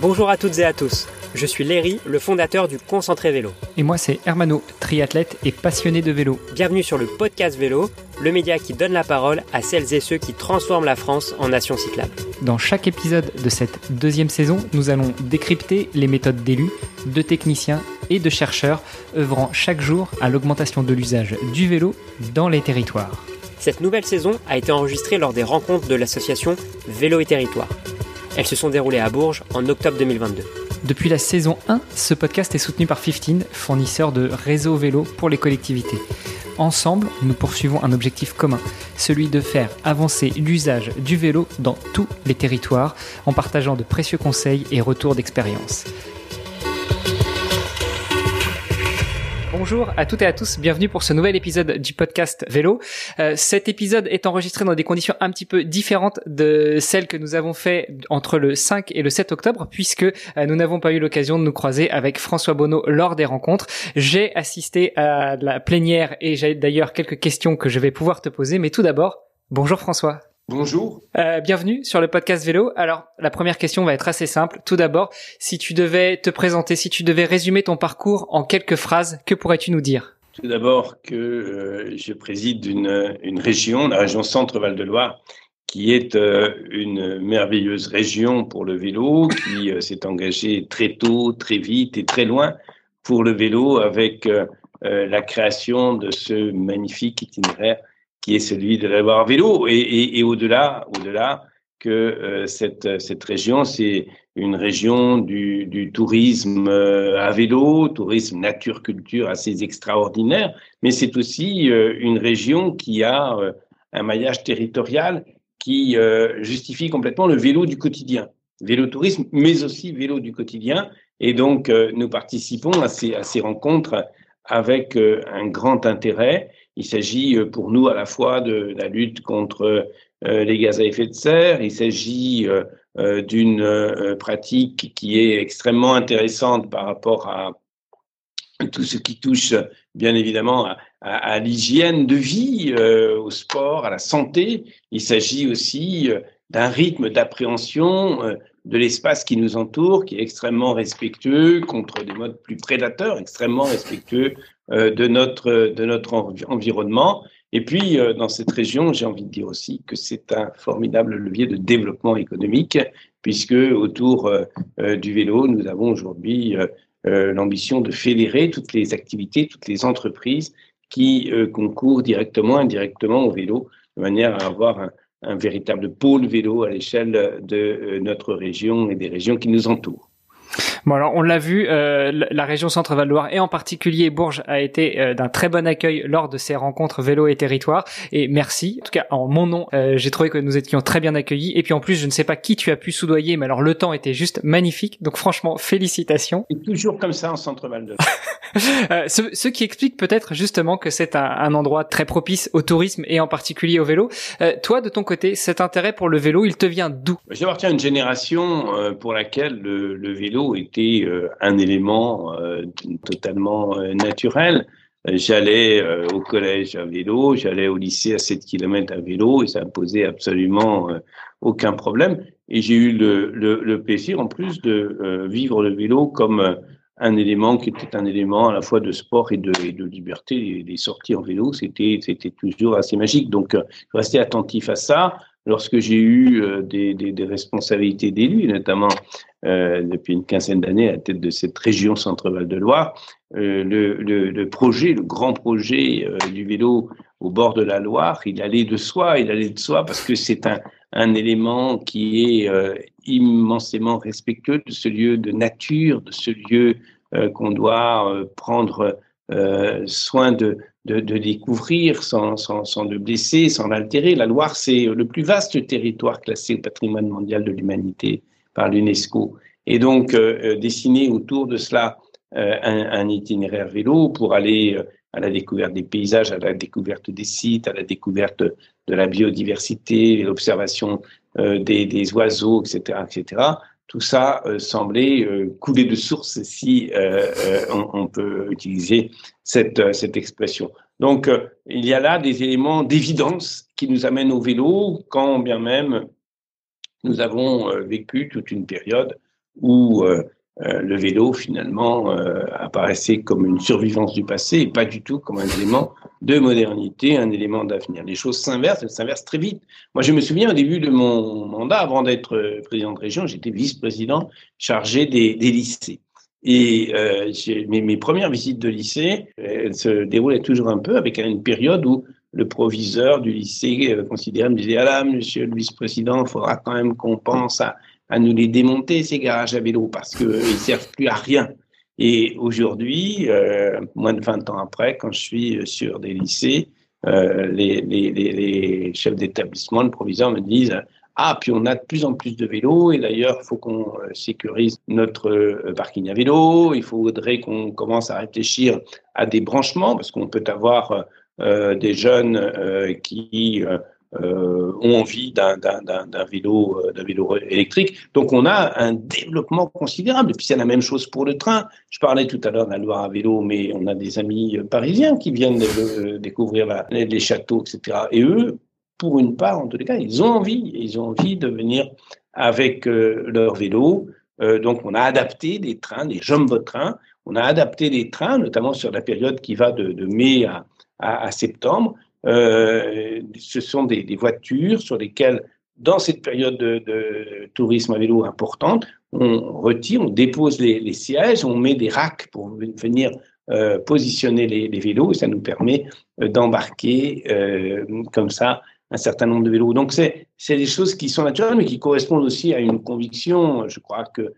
Bonjour à toutes et à tous. Je suis Léry, le fondateur du Concentré Vélo. Et moi, c'est Hermano, triathlète et passionné de vélo. Bienvenue sur le podcast Vélo, le média qui donne la parole à celles et ceux qui transforment la France en nation cyclable. Dans chaque épisode de cette deuxième saison, nous allons décrypter les méthodes d'élus, de techniciens et de chercheurs œuvrant chaque jour à l'augmentation de l'usage du vélo dans les territoires. Cette nouvelle saison a été enregistrée lors des rencontres de l'association Vélo et Territoire. Elles se sont déroulées à Bourges en octobre 2022. Depuis la saison 1, ce podcast est soutenu par 15, fournisseur de réseau vélo pour les collectivités. Ensemble, nous poursuivons un objectif commun, celui de faire avancer l'usage du vélo dans tous les territoires en partageant de précieux conseils et retours d'expérience. Bonjour à toutes et à tous, bienvenue pour ce nouvel épisode du podcast Vélo. Euh, cet épisode est enregistré dans des conditions un petit peu différentes de celles que nous avons fait entre le 5 et le 7 octobre, puisque euh, nous n'avons pas eu l'occasion de nous croiser avec François Bonneau lors des rencontres. J'ai assisté à la plénière et j'ai d'ailleurs quelques questions que je vais pouvoir te poser, mais tout d'abord, bonjour François. Bonjour. Euh, bienvenue sur le podcast vélo. Alors, la première question va être assez simple. Tout d'abord, si tu devais te présenter, si tu devais résumer ton parcours en quelques phrases, que pourrais-tu nous dire? Tout d'abord que euh, je préside une, une, région, la région Centre-Val de Loire, qui est euh, une merveilleuse région pour le vélo, qui s'est engagée très tôt, très vite et très loin pour le vélo avec la création de ce magnifique itinéraire qui est celui de l'avoir vélo. Et, et, et au-delà, au-delà que euh, cette, cette région, c'est une région du, du tourisme euh, à vélo, tourisme nature-culture assez extraordinaire, mais c'est aussi euh, une région qui a euh, un maillage territorial qui euh, justifie complètement le vélo du quotidien. Vélo tourisme, mais aussi vélo du quotidien. Et donc, nous participons à ces, à ces rencontres avec un grand intérêt. Il s'agit pour nous à la fois de la lutte contre euh, les gaz à effet de serre, il s'agit euh, euh, d'une pratique qui est extrêmement intéressante par rapport à tout ce qui touche bien évidemment à l'hygiène de vie, au sport, à la santé. Il s'agit aussi d'un rythme d'appréhension de l'espace qui nous entoure, qui est extrêmement respectueux contre des modes plus prédateurs, extrêmement respectueux euh, de notre de notre environnement. Et puis euh, dans cette région, j'ai envie de dire aussi que c'est un formidable levier de développement économique, puisque autour euh, du vélo, nous avons aujourd'hui l'ambition de fédérer toutes les activités, toutes les entreprises qui concourent directement, indirectement au vélo, de manière à avoir un, un véritable pôle vélo à l'échelle de euh, notre région et des régions qui nous entourent. Bon alors on l'a vu, euh, la région Centre-Val de Loire et en particulier Bourges a été euh, d'un très bon accueil lors de ces rencontres vélo et territoire et merci. En tout cas en mon nom, euh, j'ai trouvé que nous étions très bien accueillis et puis en plus je ne sais pas qui tu as pu soudoyer mais alors le temps était juste magnifique donc franchement félicitations. Et toujours comme ça en Centre-Val de Loire. Euh, ce, ce, qui explique peut-être justement que c'est un, un, endroit très propice au tourisme et en particulier au vélo. Euh, toi, de ton côté, cet intérêt pour le vélo, il te vient d'où? J'appartiens à une génération euh, pour laquelle le, le vélo était euh, un élément euh, totalement naturel. J'allais au collège à vélo, j'allais au lycée à 7 km à vélo et ça me posait absolument aucun problème. Et j'ai eu le, plaisir en plus de vivre le vélo comme un élément qui était un élément à la fois de sport et de, liberté. Les, sorties en vélo, c'était toujours assez magique. Donc, euh, rester attentif à ça. Lorsque j'ai eu euh, des, responsabilités d'élu, notamment euh, depuis une quinzaine d'années à la tête de cette région Centre-Val de Loire, euh, le, projet, le grand projet du vélo au bord de la Loire, il allait de soi, il allait de soi parce que c'est un, un élément qui est immensément respectueux de ce lieu de nature, de ce lieu qu'on doit euh, soin de, découvrir sans, sans, sans, le blesser, sans l'altérer. La Loire, c'est le plus vaste territoire classé au patrimoine mondial de l'humanité par l'UNESCO. Et donc, dessiner autour de cela un, itinéraire vélo pour aller à la découverte des paysages, à la découverte des sites, à la découverte de la biodiversité, l'observation euh, des, des, oiseaux, etc., etc. Tout ça euh, semblait euh, couler de source si euh, euh, on, peut utiliser cette expression. Donc, il y a là des éléments d'évidence qui nous amènent au vélo, quand bien même nous avons vécu toute une période où le vélo finalement apparaissait comme une survivance du passé et pas du tout comme un élément de modernité, un élément d'avenir. Les choses s'inversent, elles s'inversent très vite. Moi, je me souviens au début de mon mandat, avant d'être président de région, j'étais vice-président chargé des, lycées. Et euh, mes, premières visites de lycée, elles se déroulaient toujours un peu avec une période où le proviseur du lycée euh, considérait, me disait, ah là, monsieur le vice-président, il faudra quand même qu'on pense à, à, nous les démonter, ces garages à vélo, parce qu'ils ne servent plus à rien. Et aujourd'hui, euh, moins de 20 ans après, quand je suis sur des lycées, euh, les, chefs d'établissement, le proviseur me disent ah, puis on a de plus en plus de vélos, et d'ailleurs, il faut qu'on euh, sécurise notre parking à vélo, il faudrait qu'on commence à réfléchir à des branchements, parce qu'on peut avoir des jeunes qui ont envie d'un vélo, d'un vélo électrique. Donc on a un développement considérable. Et puis c'est la même chose pour le train. Je parlais tout à l'heure de la Loire à vélo, mais on a des amis parisiens qui viennent découvrir les châteaux, etc. Et eux, pour une part, en tous les cas, ils ont envie, ils ont envie de venir avec euh, leur vélo. Euh, donc, on a adapté des trains, des jumbo-trains. On a adapté des trains, notamment sur la période qui va de, mai à, septembre. Euh, ce sont des, voitures sur lesquelles, dans cette période de, tourisme à vélo importante, on retire, on dépose les, sièges, on met des racks pour venir euh, positionner les, vélos et ça nous permet d'embarquer euh, comme ça un certain nombre de vélos. Donc, c'est des choses qui sont naturelles, mais qui correspondent aussi à une conviction. Je crois que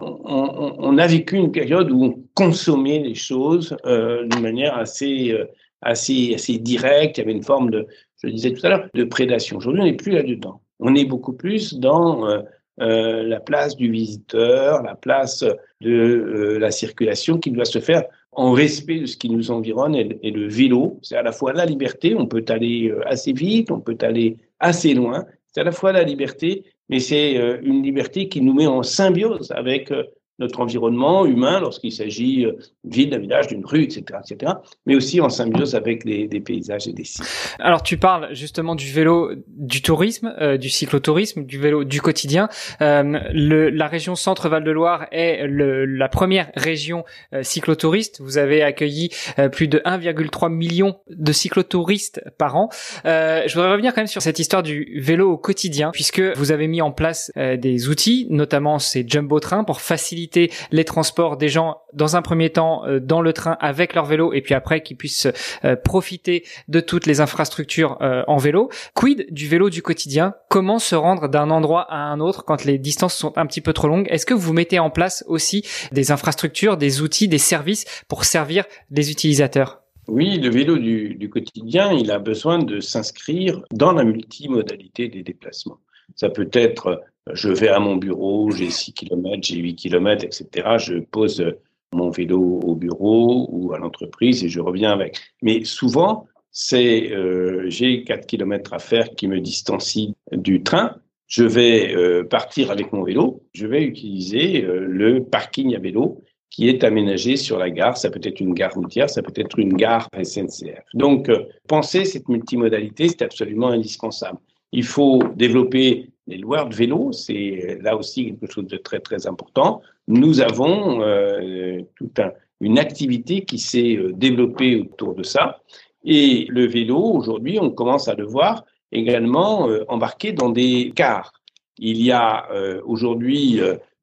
on, a vécu une période où on consommait les choses d'une manière assez, assez, directe. Il y avait une forme de, je le disais tout à l'heure, de prédation. Aujourd'hui, on n'est plus là-dedans. On est beaucoup plus dans euh, euh la place du visiteur, la place de euh, la circulation qui doit se faire en respect de ce qui nous environne et, le vélo, c'est à la fois la liberté, on peut aller assez vite, on peut aller assez loin, c'est à la fois la liberté, mais c'est une liberté qui nous met en symbiose avec notre environnement humain lorsqu'il s'agit euh, d'une ville, d'un village, d'une rue, etc., etc., mais aussi en symbiose avec des, des, paysages et des sites. Alors tu parles justement du vélo, du tourisme, euh, du cyclotourisme, du vélo du quotidien. Euh, le, la région Centre-Val de Loire est le, la première région euh, cyclotouriste. Vous avez accueilli euh, plus de 1,3 million de cyclotouristes par an. je voudrais revenir quand même sur cette histoire du vélo au quotidien, puisque vous avez mis en place des outils, notamment ces jumbo trains, pour faciliter les transports des gens dans un premier temps euh, dans le train avec leur vélo et puis après qu'ils puissent euh, profiter de toutes les infrastructures euh, en vélo. Quid du vélo du quotidien? Comment se rendre d'un endroit à un autre quand les distances sont un petit peu trop longues? Est-ce que vous mettez en place aussi des infrastructures, des outils, des services pour servir les utilisateurs? Oui, le vélo du, du, quotidien, il a besoin de s'inscrire dans la multimodalité des déplacements. Ça peut être je vais à mon bureau, j'ai 6 km, j'ai 8 km, etc. Je pose mon vélo au bureau ou à l'entreprise et je reviens avec. Mais souvent, c'est euh, j'ai 4 km à faire qui me distancient du train. Je vais euh, partir avec mon vélo. Je vais utiliser euh, le parking à vélo qui est aménagé sur la gare. Ça peut être une gare routière, ça peut être une gare SNCF. Donc, euh, penser cette multimodalité, c'est absolument indispensable. Il faut développer les loueurs de vélo, c'est là aussi quelque chose de très très important. Nous avons euh, toute un, une activité qui s'est euh, développée autour de ça. Et le vélo, aujourd'hui, on commence à le voir également euh, embarqué dans des cars. Il y a euh, aujourd'hui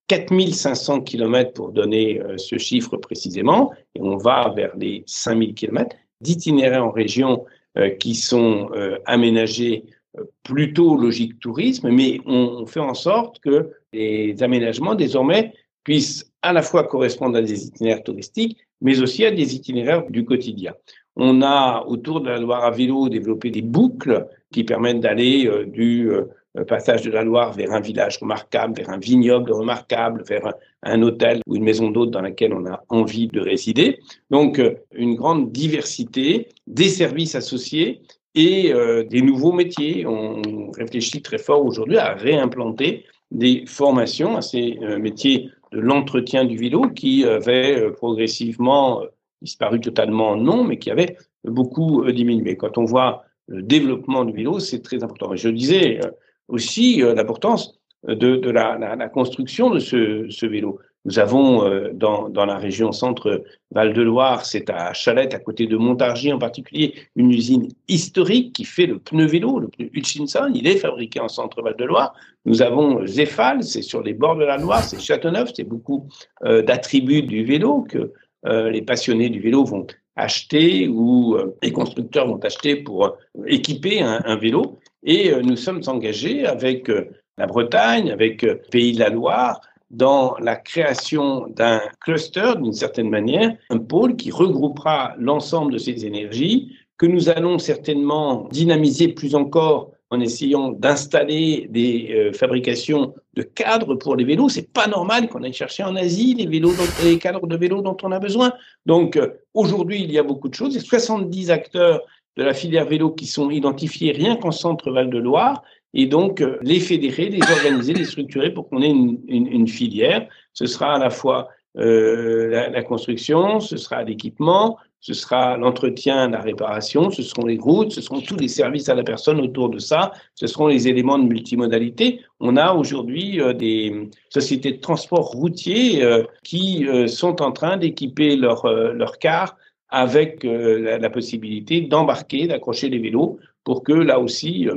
4500 km pour donner ce chiffre précisément, et on va vers les 5000 km d'itinéraires en région qui sont aménagés plutôt logique tourisme, mais on, fait en sorte que les aménagements désormais puissent à la fois correspondre à des itinéraires touristiques, mais aussi à des itinéraires du quotidien. On a autour de la Loire à vélo développé des boucles qui permettent d'aller euh, du euh, passage de la Loire vers un village remarquable, vers un vignoble remarquable, vers un, hôtel ou une maison d'hôte dans laquelle on a envie de résider. Donc, euh, une grande diversité des services associés et euh, des nouveaux métiers. On réfléchit très fort aujourd'hui à réimplanter des formations à ces euh, métiers de l'entretien du vélo qui avaient euh, progressivement disparu totalement, non, mais qui avaient beaucoup diminué. Quand on voit le développement du vélo, c'est très important. je disais aussi l'importance de, la, construction de ce vélo. Nous avons euh, dans, la région centre Val-de-Loire, c'est à Chalette, à côté de Montargis en particulier, une usine historique qui fait le pneu vélo, le pneu Hutchinson. Il est fabriqué en centre Val-de-Loire. Nous avons Zéphal, c'est sur les bords de la Loire, c'est Châteauneuf, c'est beaucoup euh, d'attributs du vélo que euh, les passionnés du vélo vont acheter ou les constructeurs vont acheter pour équiper un, un vélo. Et nous sommes engagés avec la Bretagne, avec Pays de la Loire, dans la création d'un cluster, d'une certaine manière, un pôle qui regroupera l'ensemble de ces énergies, que nous allons certainement dynamiser plus encore en essayant d'installer des euh, fabrications de cadres pour les vélos. C'est pas normal qu'on aille chercher en Asie les vélos, les cadres de vélos dont on a besoin. Donc euh, aujourd'hui, il y a beaucoup de choses. Il y a 70 acteurs de la filière vélo qui sont identifiés rien qu'en centre Val de Loire et donc euh, les fédérer, les organiser, les structurer pour qu'on ait une, filière. Ce sera à la fois euh, la, construction, ce sera l'équipement, ce sera l'entretien, la réparation, ce seront les routes, ce seront tous les services à la personne autour de ça, ce seront les éléments de multimodalité. On a aujourd'hui euh, des sociétés de transport routier qui sont en train d'équiper leurs leur cars avec la, possibilité d'embarquer, d'accrocher les vélos pour que là aussi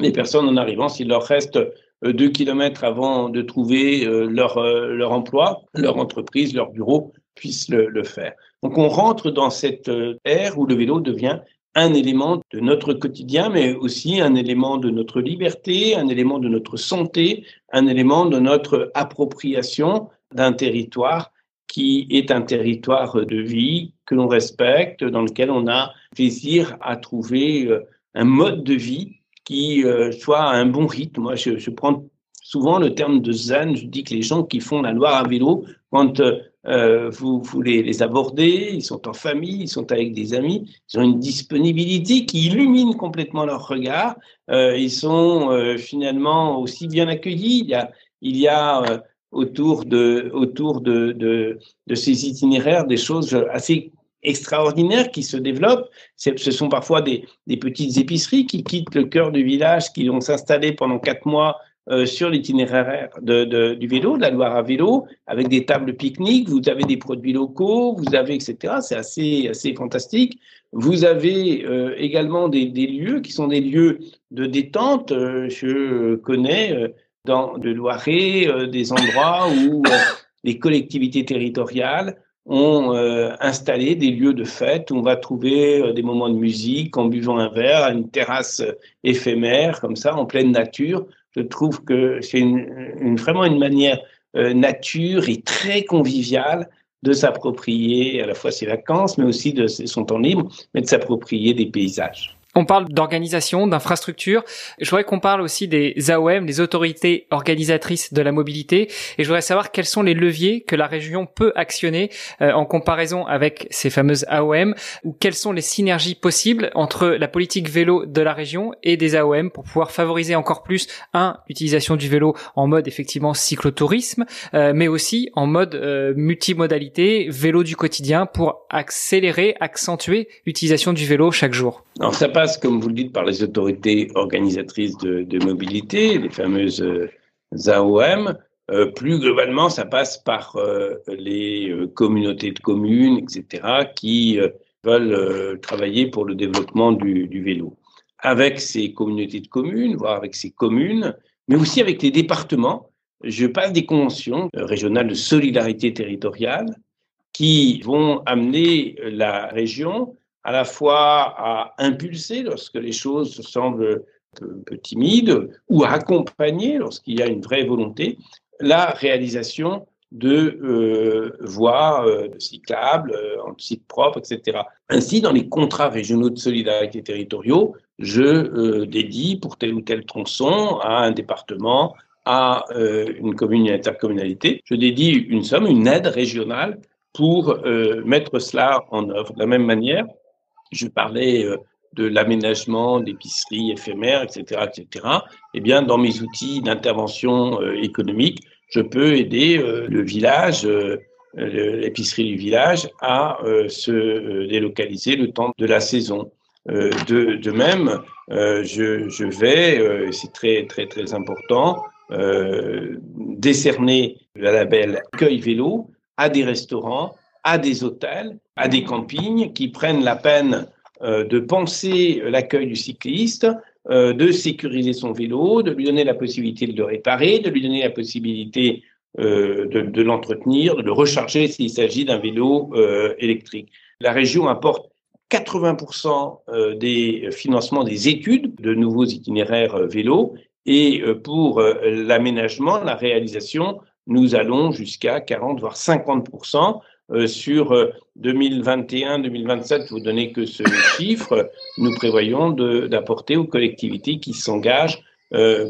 les personnes en arrivant, s'il leur reste euh, deux kilomètres avant de trouver euh, leur, euh, leur emploi, leur entreprise, leur bureau, puissent le, faire. Donc on rentre dans cette ère où le vélo devient un élément de notre quotidien, mais aussi un élément de notre liberté, un élément de notre santé, un élément de notre appropriation d'un territoire qui est un territoire de vie que l'on respecte, dans lequel on a plaisir à trouver un mode de vie qui euh, soit un bon rythme. Moi, je, prends souvent le terme de zen. Je dis que les gens qui font la Loire à vélo, quand euh, vous, vous les, abordez, ils sont en famille, ils sont avec des amis, ils ont une disponibilité qui illumine complètement leur regard. Euh, ils sont euh, finalement aussi bien accueillis. Il y a, euh, autour de, de ces itinéraires des choses assez extraordinaires qui se développent. Ce sont parfois des, petites épiceries qui quittent le cœur du village, qui vont s'installer pendant quatre mois euh, sur l'itinéraire du vélo, de la Loire à vélo, avec des tables pique-nique. Vous avez des produits locaux, vous avez etc. C'est assez assez fantastique. Vous avez euh, également des, lieux qui sont des lieux de détente. Euh, je connais dans le Loiret des endroits où les collectivités territoriales ont euh, installé des lieux de fête où on va trouver euh, des moments de musique en buvant un verre à une terrasse euh, éphémère, comme ça, en pleine nature. Je trouve que c'est une, une, vraiment une manière nature et très conviviale de s'approprier à la fois ses vacances, mais aussi de son temps libre, mais de s'approprier des paysages. On parle d'organisation, d'infrastructure. Je voudrais qu'on parle aussi des AOM, les autorités organisatrices de la mobilité. Et je voudrais savoir quels sont les leviers que la région peut actionner euh, en comparaison avec ces fameuses AOM, ou quelles sont les synergies possibles entre la politique vélo de la région et des AOM pour pouvoir favoriser encore plus, un, l'utilisation du vélo en mode effectivement cyclotourisme, euh, mais aussi en mode euh, multimodalité, vélo du quotidien pour accélérer, accentuer l'utilisation du vélo chaque jour. Alors ça passe, comme vous le dites, par les autorités organisatrices de, mobilité, les fameuses euh, AOM. Euh, plus globalement, ça passe par euh, les communautés de communes, etc., qui veulent travailler pour le développement du, vélo. Avec ces communautés de communes, voire avec ces communes, mais aussi avec les départements, je passe des conventions régionales de solidarité territoriale qui vont amener la région à la fois à impulser lorsque les choses semblent un peu timides ou à accompagner lorsqu'il y a une vraie volonté la réalisation de euh, voies euh, cyclables, euh, en site propre, etc. Ainsi, dans les contrats régionaux de solidarité territoriaux, je euh, dédie pour tel ou tel tronçon à un département, à euh, une commune, une intercommunalité, je dédie une somme, une aide régionale pour mettre cela en œuvre. De la même manière, je parlais euh, de l'aménagement d'épiceries éphémères, etc., etc. Eh bien, dans mes outils d'intervention euh, économique, je peux aider euh, le village, l'épicerie du village, à se délocaliser le temps de la saison. De, même, je, je, vais, c'est très très très important, décerner le label Accueil Vélo à des restaurants, à des hôtels, à des campings qui prennent la peine de penser l'accueil du cycliste, de sécuriser son vélo, de lui donner la possibilité de le réparer, de lui donner la possibilité de, de l'entretenir, de le recharger s'il s'agit d'un vélo électrique. La région apporte 80% euh, des financements des études de nouveaux itinéraires euh, vélos et euh, pour l'aménagement, la réalisation, nous allons jusqu'à 40 voire 50% sur 2021-2027, vous donnez que ce chiffre, nous prévoyons d'apporter aux collectivités qui s'engagent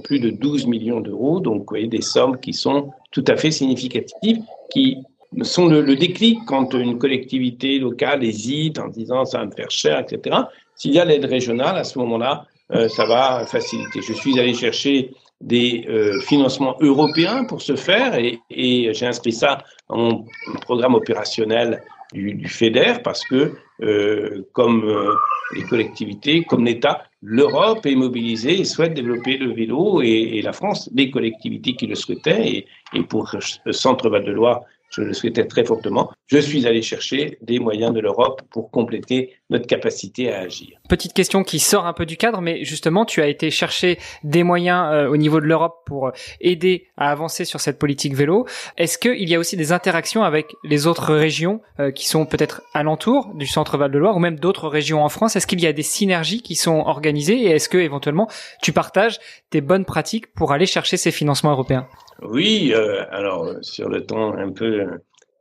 plus de 12 millions d'euros, donc vous voyez des sommes qui sont tout à fait significatives, qui sont le, déclic quand une collectivité locale hésite en disant ça va me faire cher, etc. S'il y a l'aide régionale, à ce moment-là, euh, ça va faciliter. Je suis allé chercher des euh, financements européens pour ce faire et, et j'ai inscrit ça dans mon programme opérationnel du, du FEDER parce que, euh, comme euh, les collectivités, comme l'État, l'Europe est mobilisée et souhaite développer le vélo et, et, la France, les collectivités qui le souhaitaient et, et pour le Centre Val-de-Loire, je le souhaitais très fortement, je suis allé chercher des moyens de l'Europe pour compléter notre capacité à agir. Petite question qui sort un peu du cadre, mais justement, tu as été chercher des moyens euh, au niveau de l'Europe pour aider à avancer sur cette politique vélo. Est-ce qu'il y a aussi des interactions avec les autres régions euh, qui sont peut-être alentour du centre Val-de-Loire ou même d'autres régions en France? Est-ce qu'il y a des synergies qui sont organisées et est-ce que éventuellement tu partages tes bonnes pratiques pour aller chercher ces financements européens? Oui, euh, alors sur le temps un peu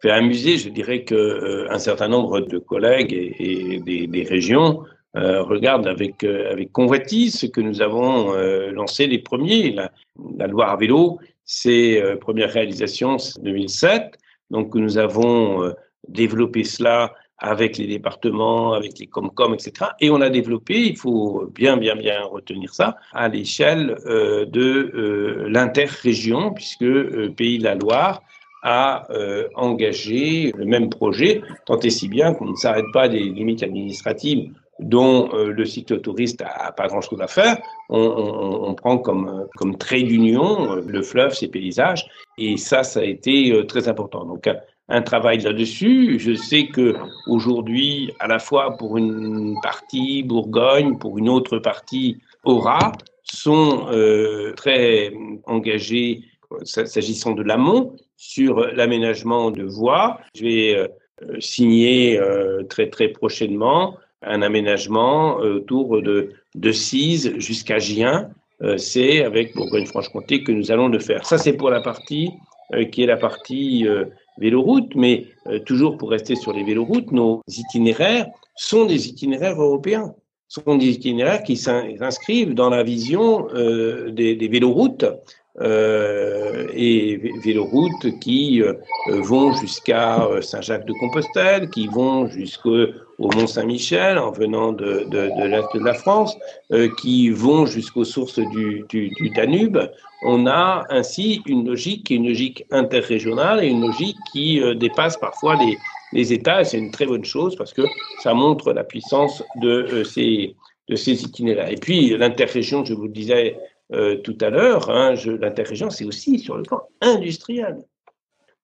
fait amuser, je dirais que euh, un certain nombre de collègues et, des, régions euh, regardent avec avec convoitise ce que nous avons lancé les premiers. La, Loire à vélo, c'est première réalisation 2007, donc nous avons développé cela avec les départements, avec les Comcom, etc. Et on a développé, il faut bien, bien, bien retenir ça, à l'échelle euh, de euh, l'interrégion, puisque euh, Pays de la Loire a euh, engagé le même projet, tant et si bien qu'on ne s'arrête pas des limites administratives dont euh, le cyclotouriste a pas grand-chose à faire. On, prend comme, comme trait d'union le fleuve, ses paysages, et ça, ça a été très important. Donc, un travail là-dessus. Je sais que aujourd'hui, à la fois pour une partie Bourgogne, pour une autre partie Aura, sont euh, très engagés s'agissant de l'amont sur l'aménagement de voies. Je vais euh, signer euh, très très prochainement un aménagement autour de de Cise jusqu'à Gien. c'est avec Bourgogne-Franche-Comté que nous allons le faire. Ça, c'est pour la partie qui est la partie véloroutes, mais euh, toujours pour rester sur les véloroutes, nos itinéraires sont des itinéraires européens, sont des itinéraires qui s'inscrivent dans la vision euh, des, véloroutes euh, et véloroutes qui euh, vont jusqu'à euh, Saint-Jacques-de-Compostelle, qui vont jusqu'au Mont-Saint-Michel en venant de, l'Est de la France, qui vont jusqu'aux sources du, Danube. On a ainsi une logique une logique interrégionale et une logique qui dépasse parfois les, les États. C'est une très bonne chose parce que ça montre la puissance de ces de ces itinéraires. Et puis l'interrégion, je vous le disais euh, tout à l'heure, hein, l'interrégion, c'est aussi sur le plan industriel.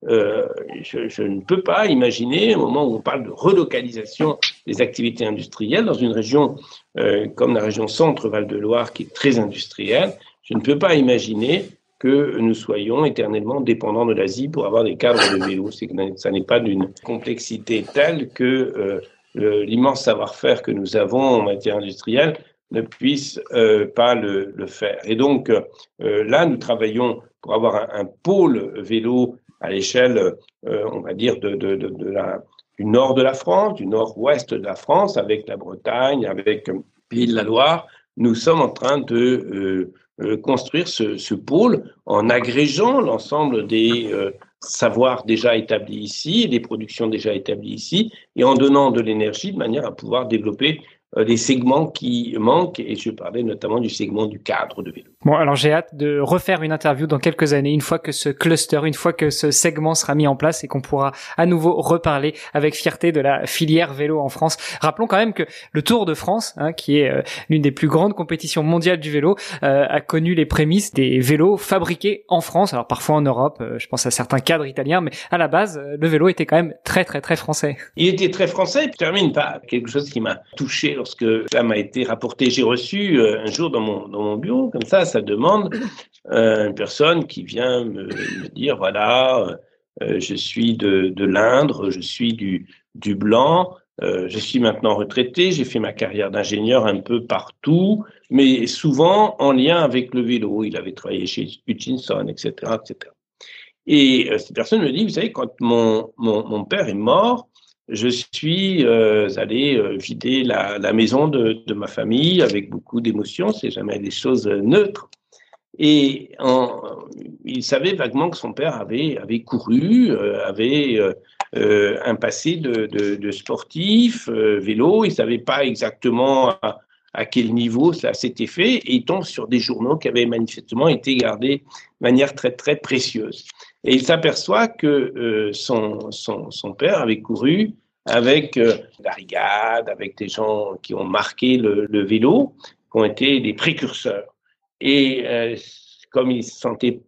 Euh, je, ne peux pas imaginer, au moment où on parle de relocalisation des activités industrielles dans une région euh, comme la région Centre-Val de Loire, qui est très industrielle, je ne peux pas imaginer que nous soyons éternellement dépendants de l'Asie pour avoir des cadres de vélo. Ça n'est pas d'une complexité telle que l'immense savoir-faire que nous avons en matière industrielle ne puisse euh, pas le, faire. Et donc euh, là, nous travaillons pour avoir un, pôle vélo à l'échelle, euh, on va dire, de, du nord de la France, du nord-ouest de la France, avec la Bretagne, avec le Pays de la Loire. Nous sommes en train de construire ce, pôle en agrégeant l'ensemble des savoirs déjà établis ici, des productions déjà établies ici, et en donnant de l'énergie de manière à pouvoir développer des euh, segments qui manquent, et je parlais notamment du segment du cadre de vélo. Bon, alors j'ai hâte de refaire une interview dans quelques années, une fois que ce cluster, une fois que ce segment sera mis en place et qu'on pourra à nouveau reparler avec fierté de la filière vélo en France. Rappelons quand même que le Tour de France, hein, qui est euh, l'une des plus grandes compétitions mondiales du vélo, euh, a connu les prémices des vélos fabriqués en France, alors parfois en Europe, je pense à certains cadres italiens, mais à la base, le vélo était quand même très très très français. Il était très français, et je termine par quelque chose qui m'a touché lorsque ça m'a été rapporté. J'ai reçu euh, un jour dans mon, dans mon bureau, comme ça, ça demande, euh, une personne qui vient me, dire, voilà, euh, je suis de, de l'Indre, je suis du, du Blanc, je suis maintenant retraité, j'ai fait ma carrière d'ingénieur un peu partout, mais souvent en lien avec le vélo. Il avait travaillé chez Hutchinson, etc., etc. Et cette personne me dit, vous savez, quand mon, mon, mon père est mort, je suis euh, allé euh, vider la, maison de, ma famille avec beaucoup d'émotions, c'est jamais des choses neutres. Et il savait vaguement que son père avait, couru, euh, avait euh, un passé de, sportif, vélo, il savait pas exactement à, à quel niveau ça s'était fait, et il tombe sur des journaux qui avaient manifestement été gardés de manière très très précieuse. Et il s'aperçoit que euh, son, son, son, père avait couru avec euh, la rigade, avec des gens qui ont marqué le, le vélo, qui ont été des précurseurs. Et euh, comme il sentait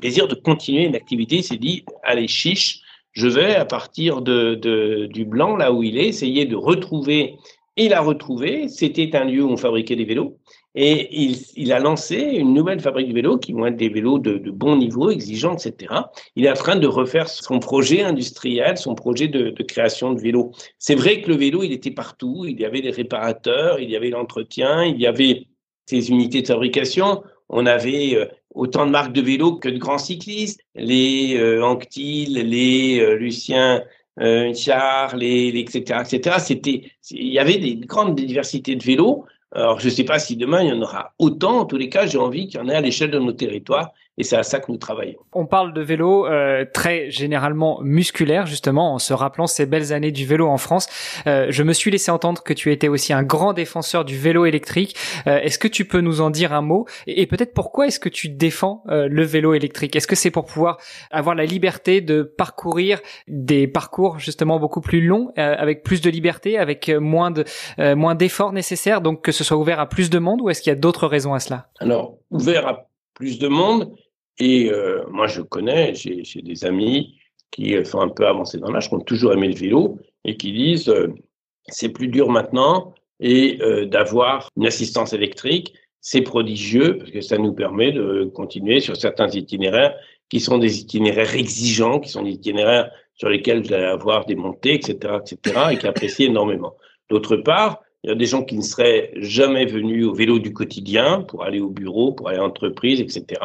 plaisir de continuer une activité, il s'est dit, allez, chiche, je vais, à partir de, de, du blanc, là où il est, essayer de retrouver. Il a retrouvé, c'était un lieu où on fabriquait des vélos. Et il, a lancé une nouvelle fabrique de vélos qui vont être des vélos de, bon niveau, exigeants, etc. Il est en train de refaire son projet industriel, son projet de, création de vélos. C'est vrai que le vélo, il était partout. Il y avait des réparateurs, il y avait l'entretien, il y avait ces unités de fabrication. On avait euh, autant de marques de vélos que de grands cyclistes. Les euh, Anctil, les euh, Lucien euh, Char, les, les, etc., etc. C'était, il y avait des grandes diversités de vélos alors, je ne sais pas si demain, il y en aura autant. En tous les cas, j'ai envie qu'il y en ait à l'échelle de nos territoires. Et c'est à ça que nous travaillons. On parle de vélo euh, très généralement musculaire, justement, en se rappelant ces belles années du vélo en France. Euh, je me suis laissé entendre que tu étais aussi un grand défenseur du vélo électrique. Euh, est-ce que tu peux nous en dire un mot? Et, et peut-être pourquoi est-ce que tu défends euh, le vélo électrique? Est-ce que c'est pour pouvoir avoir la liberté de parcourir des parcours justement beaucoup plus longs, euh, avec plus de liberté, avec moins de moins d'efforts nécessaires, donc que ce soit ouvert à plus de monde, ou est-ce qu'il y a d'autres raisons à cela? Alors, ouvert à plus de monde, et euh, moi, je connais, j'ai des amis qui sont un peu avancés dans l'âge, qui ont toujours aimé le vélo et qui disent euh, c'est plus dur maintenant et euh, d'avoir une assistance électrique, c'est prodigieux parce que ça nous permet de continuer sur certains itinéraires qui sont des itinéraires exigeants, qui sont des itinéraires sur lesquels vous allez avoir des montées, etc., etc., et qui apprécient énormément. D'autre part, il y a des gens qui ne seraient jamais venus au vélo du quotidien pour aller au bureau, pour aller à l'entreprise, etc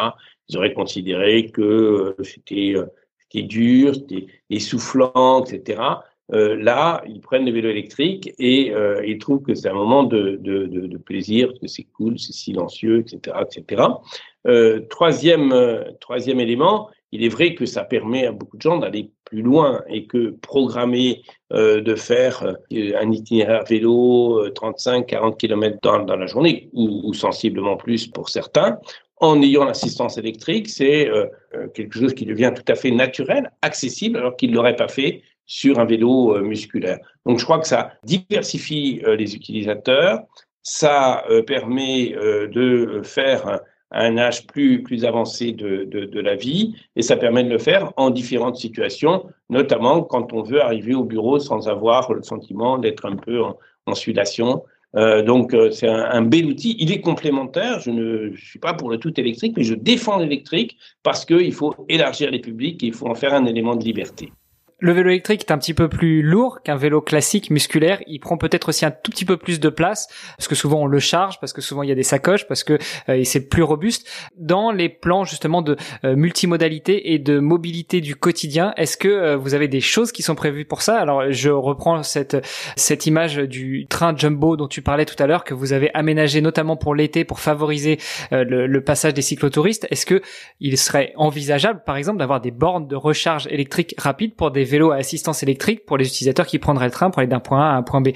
ils auraient considéré que euh, c'était euh, c'était dur, c'était essoufflant, etc. Euh, là, ils prennent le vélo électrique et ils trouvent que c'est un moment de, plaisir, que c'est cool, c'est silencieux, etc., etc. Troisième, troisième élément, il est vrai que ça permet à beaucoup de gens d'aller plus loin et que programmer euh, de faire un itinéraire vélo 35-40 km dans, la journée ou, sensiblement plus pour certains, en ayant l'assistance électrique, c'est euh, euh, quelque chose qui devient tout à fait naturel, accessible, alors qu'il ne l'aurait pas fait sur un vélo euh, musculaire. Donc je crois que ça diversifie euh, les utilisateurs, ça euh, permet euh, de faire un, un, âge plus, plus avancé de, de, de, la vie, et ça permet de le faire en différentes situations, notamment quand on veut arriver au bureau sans avoir le sentiment d'être un peu en, en sudation. Euh, donc euh, c'est un, un, bel outil. Il est complémentaire. Je ne suis pas pour le tout électrique, mais je défends l'électrique parce qu'il faut élargir les publics et il faut en faire un élément de liberté. Le vélo électrique est un petit peu plus lourd qu'un vélo classique musculaire. Il prend peut-être aussi un tout petit peu plus de place parce que souvent on le charge, parce que souvent il y a des sacoches, parce que euh, c'est plus robuste. Dans les plans justement de euh, multimodalité et de mobilité du quotidien, est-ce que euh, vous avez des choses qui sont prévues pour ça? Alors je reprends cette cette image du train jumbo dont tu parlais tout à l'heure que vous avez aménagé notamment pour l'été pour favoriser euh, le, le, passage des cyclotouristes. Est-ce que il serait envisageable par exemple d'avoir des bornes de recharge électrique rapide pour des vélos à assistance électrique pour les utilisateurs qui prendraient le train pour aller d'un point A à un point B.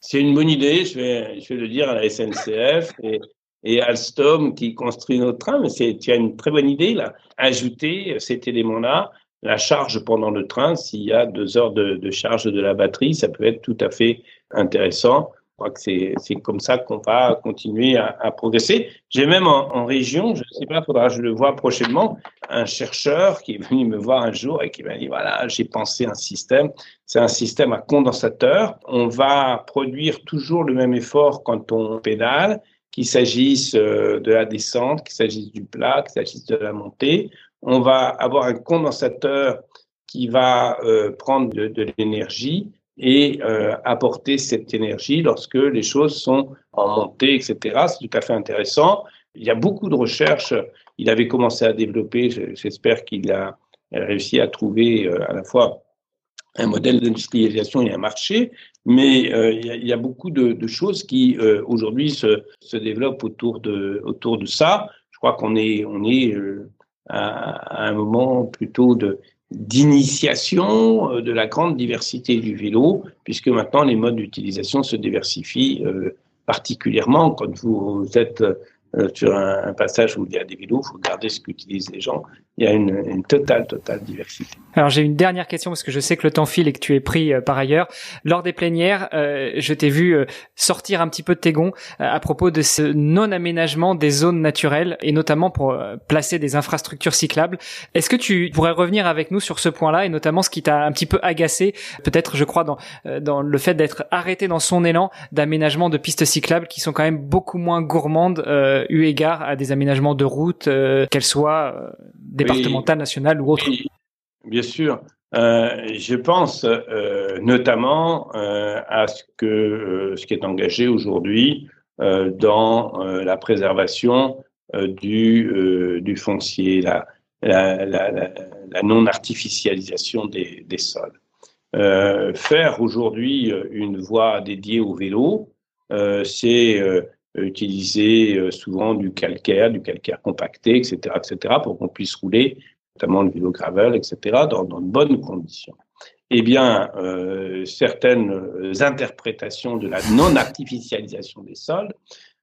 C'est une bonne idée, je vais, le dire à la SNCF et, et Alstom qui construit notre train, mais c'est, tu as une très bonne idée là. Ajouter cet élément-là, la charge pendant le train, s'il y a deux heures de, charge de la batterie, ça peut être tout à fait intéressant. Crois que c'est, comme ça qu'on va continuer à, progresser. J'ai même en, région, je ne sais pas, faudra je le vois prochainement, un chercheur qui est venu me voir un jour et qui m'a dit voilà, j'ai pensé un système. C'est un système à condensateur. On va produire toujours le même effort quand on pédale qu'il s'agisse euh, de la descente, qu'il s'agisse du plat, qu'il s'agisse de la montée. On va avoir un condensateur qui va euh, prendre de l'énergie et euh, apporter cette énergie lorsque les choses sont en montée, etc. C'est tout à fait intéressant. Il y a beaucoup de recherches. Il avait commencé à développer, j'espère qu'il a réussi à trouver euh, à la fois un modèle d'industrialisation et un marché, mais euh, il, y a, beaucoup de, choses qui euh, aujourd'hui se, développent autour de, ça. Je crois qu'on est, on est euh, à, un moment plutôt de d'initiation euh, de la grande diversité du vélo, puisque maintenant les modes d'utilisation se diversifient euh, particulièrement quand vous êtes euh, sur un, un, passage où il y a des vélos, il faut regarder ce qu'utilisent les gens. Il y a une, une, totale, totale diversité. Alors j'ai une dernière question parce que je sais que le temps file et que tu es pris euh, par ailleurs. Lors des plénières, euh, je t'ai vu euh, sortir un petit peu de tes gonds euh, à propos de ce non-aménagement des zones naturelles et notamment pour euh, placer des infrastructures cyclables. Est-ce que tu pourrais revenir avec nous sur ce point-là et notamment ce qui t'a un petit peu agacé, peut-être je crois dans, dans le fait d'être arrêté dans son élan d'aménagement de pistes cyclables qui sont quand même beaucoup moins gourmandes eu égard à des aménagements de routes, qu'elles soient départementale, oui, nationale ou autre oui, Bien sûr. Euh, je pense euh, notamment euh, à ce que euh, ce qui est engagé aujourd'hui euh, dans euh, la préservation du, du foncier, la, la, la, la non-artificialisation des, des, sols. faire aujourd'hui une voie dédiée au vélo, c'est utiliser souvent du calcaire, du calcaire compacté, etc., etc., pour qu'on puisse rouler notamment le vélo gravel, etc., dans, de bonnes conditions. Eh bien, euh, certaines interprétations de la non-artificialisation des sols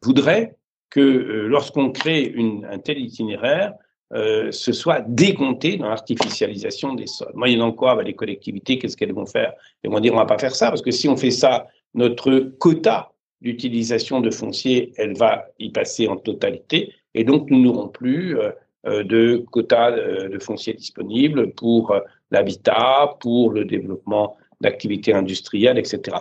voudraient que euh, lorsqu'on crée une, un tel itinéraire, euh, ce soit décompté dans l'artificialisation des sols. Moyennant quoi, bah, les collectivités, qu'est-ce qu'elles vont faire? Elles vont dire on va pas faire ça, parce que si on fait ça, notre quota d'utilisation de foncier, elle va y passer en totalité, et donc nous n'aurons plus euh, euh, de quotas euh, de foncier disponibles pour l'habitat, pour le développement d'activités industrielles, etc.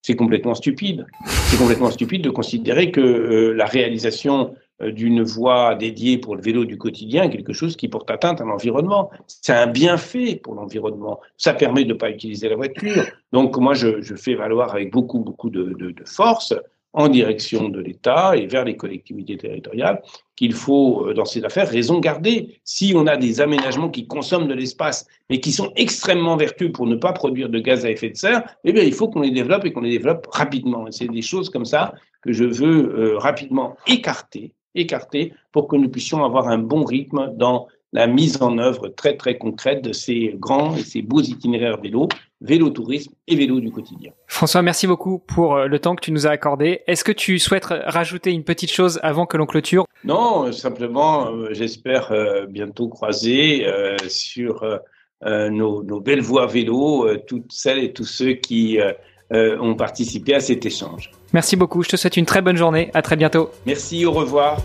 C'est complètement stupide. C'est complètement stupide de considérer que la réalisation d'une voie dédiée pour le vélo du quotidien quelque chose qui porte atteinte à l'environnement. C'est un bienfait pour l'environnement. Ça permet de ne pas utiliser la voiture. Donc moi, je, fais valoir avec beaucoup, beaucoup de, force en direction de l'État et vers les collectivités territoriales qu'il faut, euh, dans ces affaires, raison garder. Si on a des aménagements qui consomment de l'espace, mais qui sont extrêmement vertueux pour ne pas produire de gaz à effet de serre, eh bien, il faut qu'on les développe et qu'on les développe rapidement. C'est des choses comme ça que je veux euh, rapidement écarter, écarter pour que nous puissions avoir un bon rythme dans la mise en œuvre très très concrète de ces grands et ces beaux itinéraires vélo, vélo tourisme et vélo du quotidien. François, merci beaucoup pour euh, le temps que tu nous as accordé. Est-ce que tu souhaites rajouter une petite chose avant que l'on clôture? Non, simplement, euh, j'espère euh, bientôt croiser euh, sur nos, nos, belles voies vélo toutes celles et tous ceux qui ont participé à cet échange. Merci beaucoup. Je te souhaite une très bonne journée. À très bientôt. Merci. Au revoir.